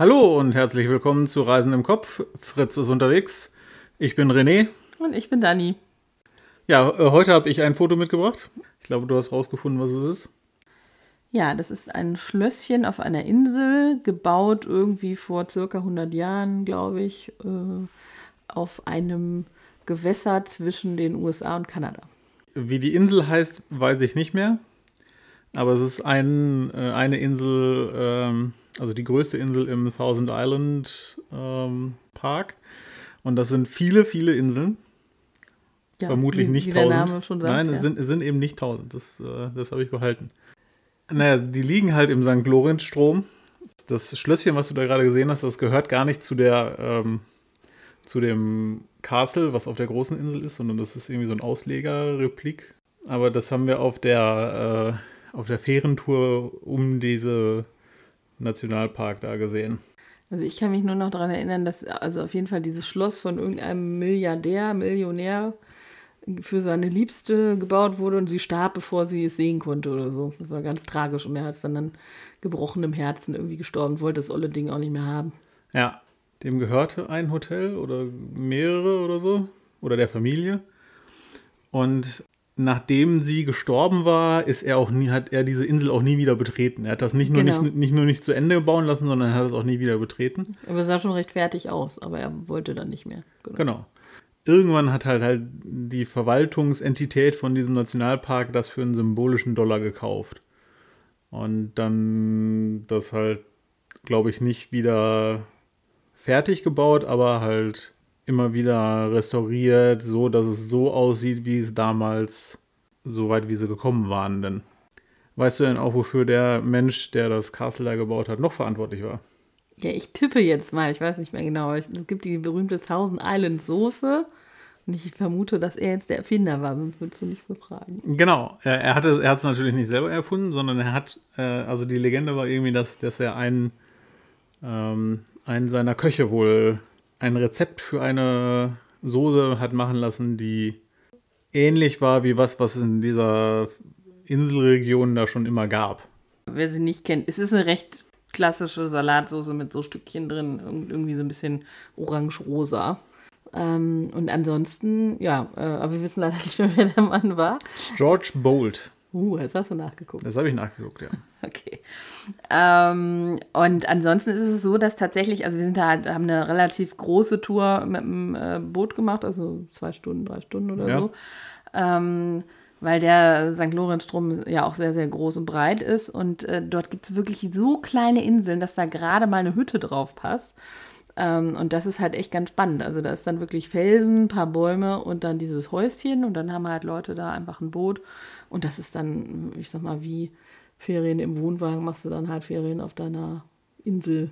Hallo und herzlich willkommen zu Reisen im Kopf. Fritz ist unterwegs. Ich bin René. Und ich bin Dani. Ja, äh, heute habe ich ein Foto mitgebracht. Ich glaube, du hast rausgefunden, was es ist. Ja, das ist ein Schlösschen auf einer Insel, gebaut irgendwie vor circa 100 Jahren, glaube ich, äh, auf einem Gewässer zwischen den USA und Kanada. Wie die Insel heißt, weiß ich nicht mehr. Aber es ist ein, äh, eine Insel, ähm, also die größte Insel im Thousand Island ähm, Park. Und das sind viele, viele Inseln. Ja, Vermutlich wie, nicht wie der 1000. Name schon sagt. Nein, ja. es, sind, es sind eben nicht 1000. Das, äh, das habe ich behalten. Naja, die liegen halt im St. Lorenz-Strom. Das Schlösschen, was du da gerade gesehen hast, das gehört gar nicht zu der, ähm, zu dem Castle, was auf der großen Insel ist, sondern das ist irgendwie so ein Auslegerreplik. Aber das haben wir auf der, äh, auf der Fährentour um diese Nationalpark da gesehen. Also ich kann mich nur noch daran erinnern, dass also auf jeden Fall dieses Schloss von irgendeinem Milliardär, Millionär für seine Liebste gebaut wurde und sie starb, bevor sie es sehen konnte oder so. Das war ganz tragisch und er hat es dann, dann gebrochenem Herzen irgendwie gestorben, wollte das olle Ding auch nicht mehr haben. Ja, dem gehörte ein Hotel oder mehrere oder so. Oder der Familie. Und nachdem sie gestorben war, ist er auch nie, hat er diese Insel auch nie wieder betreten. Er hat das nicht nur, Genau. nicht, nicht nur nicht zu Ende bauen lassen, sondern er hat es auch nie wieder betreten. Aber es sah schon recht fertig aus, aber er wollte dann nicht mehr. Genau. Genau. Irgendwann hat halt halt die Verwaltungsentität von diesem Nationalpark das für einen symbolischen Dollar gekauft. Und dann das halt, glaube ich, nicht wieder fertig gebaut, aber halt immer wieder restauriert, so dass es so aussieht, wie es damals, so weit wie sie gekommen waren. Denn weißt du denn auch, wofür der Mensch, der das Castle da gebaut hat, noch verantwortlich war? Ja, ich tippe jetzt mal, ich weiß nicht mehr genau. Es gibt die berühmte Thousand Island Soße und ich vermute, dass er jetzt der Erfinder war, sonst würdest du nicht so fragen. Genau, er, er hat es er hat's natürlich nicht selber erfunden, sondern er hat, äh, also die Legende war irgendwie, dass, dass er einen, ähm, einen seiner Köche wohl ein Rezept für eine Soße hat machen lassen, die ähnlich war wie was, was in dieser Inselregion da schon immer gab. Wer sie nicht kennt, es ist eine recht klassische Salatsoße mit so Stückchen drin, irgendwie so ein bisschen orange-rosa. Ähm, und ansonsten, ja, äh, aber wir wissen leider nicht mehr, wer der Mann war. George Bolt, Uh, jetzt hast du nachgeguckt. das habe ich nachgeguckt, ja. Okay. Ähm, und ansonsten ist es so, dass tatsächlich, also wir sind da halt, haben eine relativ große Tour mit dem äh, Boot gemacht, also zwei Stunden, drei Stunden oder Ja. so. Ähm, weil der St. Lorenz-Strom ja auch sehr, sehr groß und breit ist. Und äh, dort gibt es wirklich so kleine Inseln, dass da gerade mal eine Hütte drauf passt. Ähm, und das ist halt echt ganz spannend. Also da ist dann wirklich Felsen, ein paar Bäume und dann dieses Häuschen. Und dann haben halt Leute da einfach ein Boot. Und das ist dann, ich sag mal, wie Ferien im Wohnwagen, machst du dann halt Ferien auf deiner Insel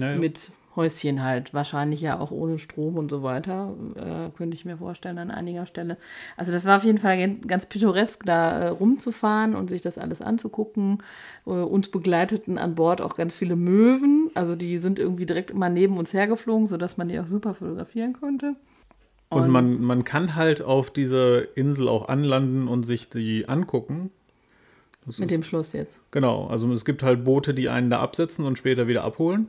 ja, ja. mit Häuschen halt. Wahrscheinlich ja auch ohne Strom und so weiter. Äh, könnte ich mir vorstellen an einiger Stelle. Also das war auf jeden Fall ganz pittoresk, da äh, rumzufahren und sich das alles anzugucken. Äh, uns begleiteten an Bord auch ganz viele Möwen. Also die sind irgendwie direkt immer neben uns hergeflogen, sodass man die auch super fotografieren konnte. Und man, man kann halt auf diese Insel auch anlanden und sich die angucken. Das Mit ist- dem Schloss jetzt. Genau, also es gibt halt Boote, die einen da absetzen und später wieder abholen.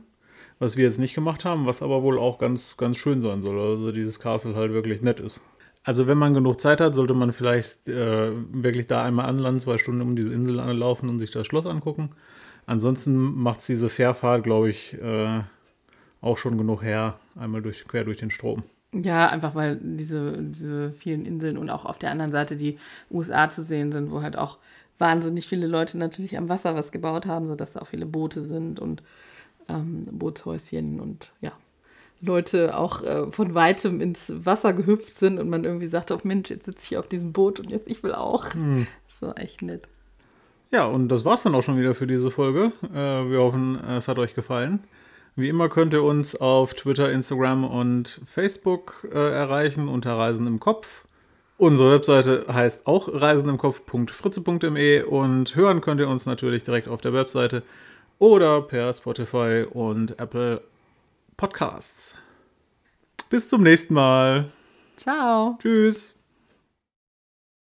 Was wir jetzt nicht gemacht haben, was aber wohl auch ganz, ganz schön sein soll. Also dieses Castle halt wirklich nett ist. Also wenn man genug Zeit hat, sollte man vielleicht äh, wirklich da einmal anlanden, zwei Stunden um diese Insel anlaufen und sich das Schloss angucken. Ansonsten macht es diese Fährfahrt, glaube ich, äh, auch schon genug her, einmal durch, quer durch den Strom. Ja, einfach weil diese, diese vielen Inseln und auch auf der anderen Seite die USA zu sehen sind, wo halt auch wahnsinnig viele Leute natürlich am Wasser was gebaut haben, sodass da auch viele Boote sind und ähm, Bootshäuschen und ja, Leute auch äh, von weitem ins Wasser gehüpft sind und man irgendwie sagt, oh Mensch, jetzt sitze ich hier auf diesem Boot und jetzt ich will auch. Das war echt nett. Ja, und das war's dann auch schon wieder für diese Folge. Äh, wir hoffen, es hat euch gefallen. Wie immer könnt ihr uns auf Twitter, Instagram und Facebook äh, erreichen unter Reisen im Kopf. Unsere Webseite heißt auch reisenimkopf.fritze.me und hören könnt ihr uns natürlich direkt auf der Webseite oder per Spotify und Apple Podcasts. Bis zum nächsten Mal. Ciao. Tschüss.